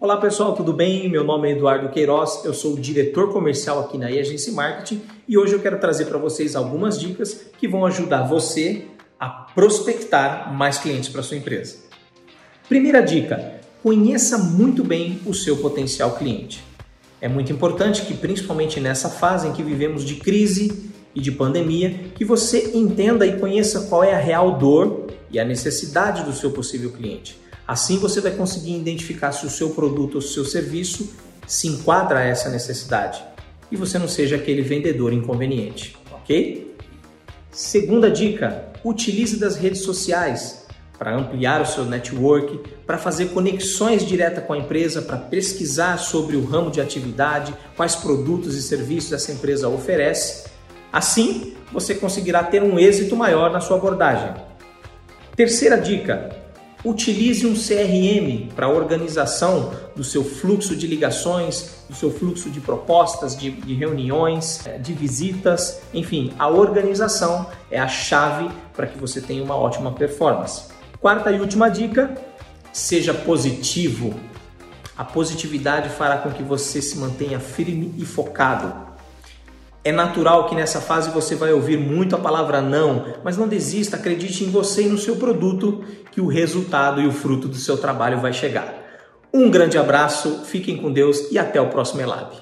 Olá pessoal, tudo bem? Meu nome é Eduardo Queiroz, eu sou o diretor comercial aqui na Agência Marketing e hoje eu quero trazer para vocês algumas dicas que vão ajudar você a prospectar mais clientes para sua empresa. Primeira dica: conheça muito bem o seu potencial cliente. É muito importante que, principalmente nessa fase em que vivemos de crise e de pandemia, que você entenda e conheça qual é a real dor e a necessidade do seu possível cliente Assim você vai conseguir identificar se o seu produto ou seu serviço se enquadra a essa necessidade e você não seja aquele vendedor inconveniente, ok? Segunda dica: utilize das redes sociais para ampliar o seu network, para fazer conexões diretas com a empresa, para pesquisar sobre o ramo de atividade, quais produtos e serviços essa empresa oferece. Assim, você conseguirá ter um êxito maior na sua abordagem. Terceira dica: Utilize um CRM para organização do seu fluxo de ligações, do seu fluxo de propostas, de, de, reuniões, eh, de visitas, enfim, a organização é a chave para que você tenha uma ótima performance. Quarta e última dica: seja positivo. A positividade fará com que você se mantenha firme e focado. É natural que nessa fase você vai ouvir muito a palavra não, mas não desista, acredite em você e no seu produto, que o resultado e o fruto do seu trabalho vai chegar. Um grande abraço, fiquem com Deus e até o próximo Elab.